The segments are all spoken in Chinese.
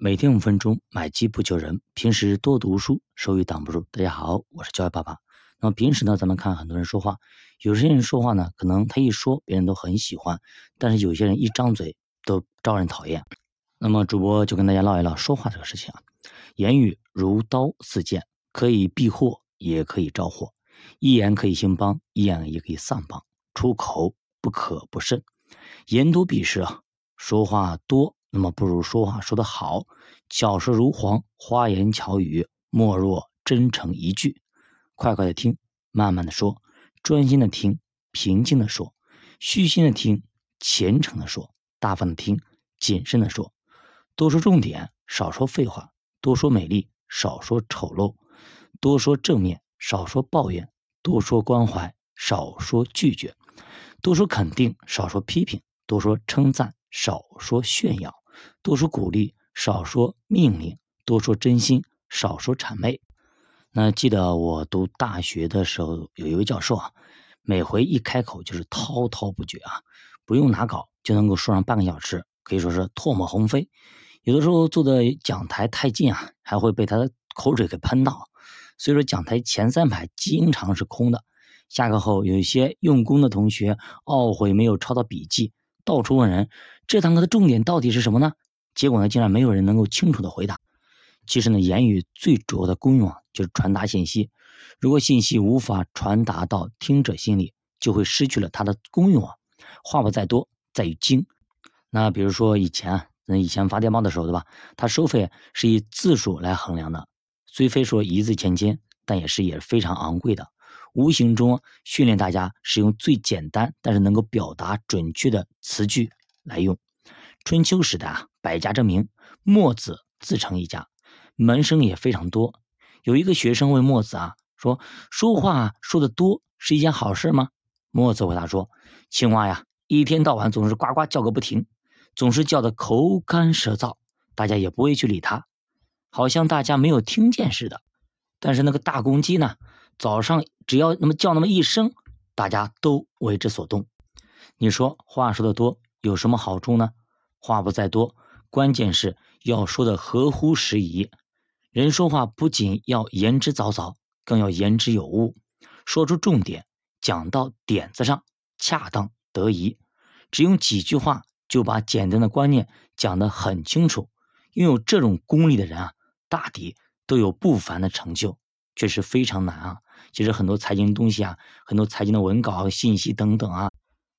每天五分钟，买机不求人。平时多读书，收益挡不住。大家好，我是教育爸爸。那么平时呢，咱们看很多人说话，有些人说话呢，可能他一说，别人都很喜欢；但是有些人一张嘴都招人讨厌。那么主播就跟大家唠一唠说话这个事情啊。言语如刀似剑，可以避祸，也可以招祸。一言可以兴邦，一言也可以丧邦。出口不可不慎，言多必失啊。说话多。那么不如说话说得好，巧舌如簧，花言巧语，莫若真诚一句。快快的听，慢慢的说，专心的听，平静的说，虚心的听，虔诚的说，大方的听，谨慎的说。多说重点，少说废话；多说美丽，少说丑陋；多说正面，少说抱怨；多说关怀，少说拒绝；多说肯定，少说批评；多说称赞，少说炫耀。多说鼓励，少说命令；多说真心，少说谄媚。那记得我读大学的时候，有一位教授啊，每回一开口就是滔滔不绝啊，不用拿稿就能够说上半个小时，可以说是唾沫横飞。有的时候坐的讲台太近啊，还会被他的口水给喷到。所以说讲台前三排经常是空的。下课后，有一些用功的同学懊悔没有抄到笔记。到处问人，这堂课的重点到底是什么呢？结果呢，竟然没有人能够清楚的回答。其实呢，言语最主要的功用啊，就是传达信息。如果信息无法传达到听者心里，就会失去了它的功用啊。话不在多，在于精。那比如说以前啊，那以前发电报的时候，对吧？它收费是以字数来衡量的，虽非说一字千金，但也是也是非常昂贵的。无形中训练大家使用最简单但是能够表达准确的词句来用。春秋时代啊，百家争鸣，墨子自成一家，门生也非常多。有一个学生问墨子啊，说：“说话说的多是一件好事吗？”墨子回答说：“青蛙呀，一天到晚总是呱呱叫个不停，总是叫的口干舌燥，大家也不会去理他，好像大家没有听见似的。但是那个大公鸡呢？”早上只要那么叫那么一声，大家都为之所动。你说话说的多有什么好处呢？话不在多，关键是要说的合乎时宜。人说话不仅要言之凿凿，更要言之有物，说出重点，讲到点子上，恰当得宜。只用几句话就把简单的观念讲得很清楚，拥有这种功力的人啊，大抵都有不凡的成就。确实非常难啊！其实很多财经东西啊，很多财经的文稿、信息等等啊，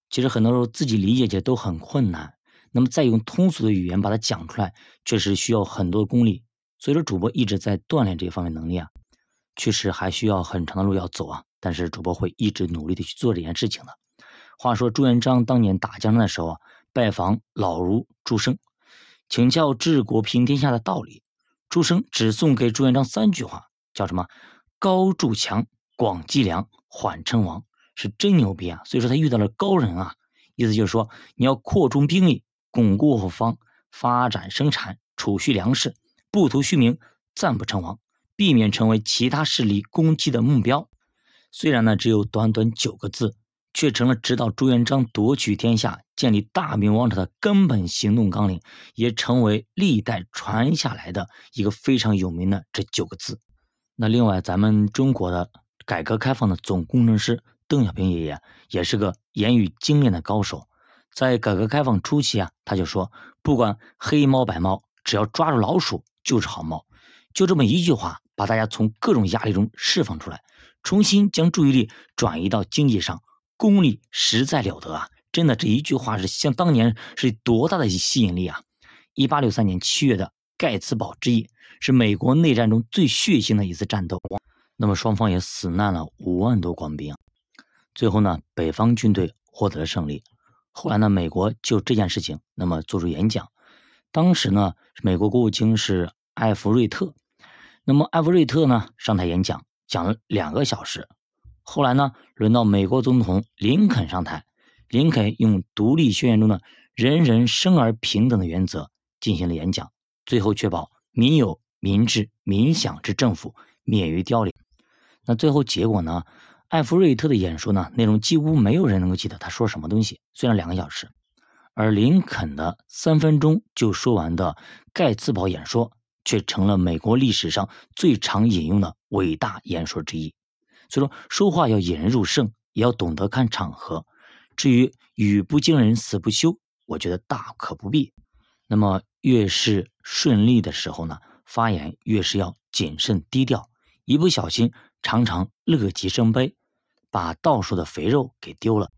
其实很多时候自己理解起来都很困难。那么再用通俗的语言把它讲出来，确实需要很多功力。所以说，主播一直在锻炼这方面能力啊，确实还需要很长的路要走啊。但是主播会一直努力的去做这件事情的。话说朱元璋当年打江山的时候啊，拜访老儒朱生，请教治国平天下的道理。朱生只送给朱元璋三句话。叫什么？高筑墙，广积粮，缓称王，是真牛逼啊！所以说他遇到了高人啊，意思就是说你要扩充兵力，巩固后方，发展生产，储蓄粮食，不图虚名，暂不称王，避免成为其他势力攻击的目标。虽然呢只有短短九个字，却成了指导朱元璋夺取天下、建立大明王朝的根本行动纲领，也成为历代传下来的一个非常有名的这九个字。那另外，咱们中国的改革开放的总工程师邓小平爷爷也是个言语精炼的高手。在改革开放初期啊，他就说：“不管黑猫白猫，只要抓住老鼠就是好猫。”就这么一句话，把大家从各种压力中释放出来，重新将注意力转移到经济上，功力实在了得啊！真的，这一句话是像当年是多大的吸引力啊！一八六三年七月的盖茨堡之役。是美国内战中最血腥的一次战斗，那么双方也死难了五万多官兵。最后呢，北方军队获得了胜利。后来呢，美国就这件事情那么做出演讲。当时呢，美国国务卿是艾弗瑞特。那么艾弗瑞特呢上台演讲，讲了两个小时。后来呢，轮到美国总统林肯上台。林肯用独立宣言中的“人人生而平等”的原则进行了演讲，最后确保民有。民治民享之政府免于凋零。那最后结果呢？艾弗瑞特的演说呢，内容几乎没有人能够记得他说什么东西。虽然两个小时，而林肯的三分钟就说完的盖茨堡演说却成了美国历史上最常引用的伟大演说之一。所以说，说话要引人入胜，也要懂得看场合。至于语不惊人死不休，我觉得大可不必。那么越是顺利的时候呢，发言越是要谨慎低调，一不小心常常乐极生悲，把到手的肥肉给丢了。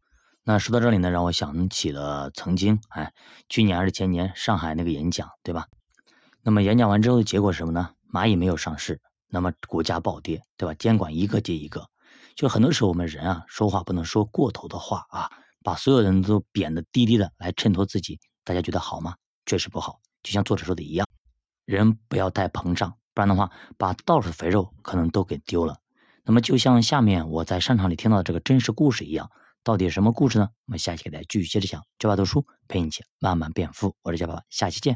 那说到这里呢，让我想起了曾经，哎，去年还是前年上海那个演讲，对吧？那么演讲完之后的结果是什么呢？蚂蚁没有上市，那么股价暴跌，对吧？监管一个接一个，就很多时候我们人啊，说话不能说过头的话啊，把所有人都贬得低低的来衬托自己，大家觉得好吗？确实不好。就像作者说的一样，人不要太膨胀，不然的话，把到手肥肉可能都给丢了。那么就像下面我在商场里听到的这个真实故事一样。到底什么故事呢？我们下期给大家继续接着讲。教爸读书陪你一起慢慢变富，我是教爸爸，下期见。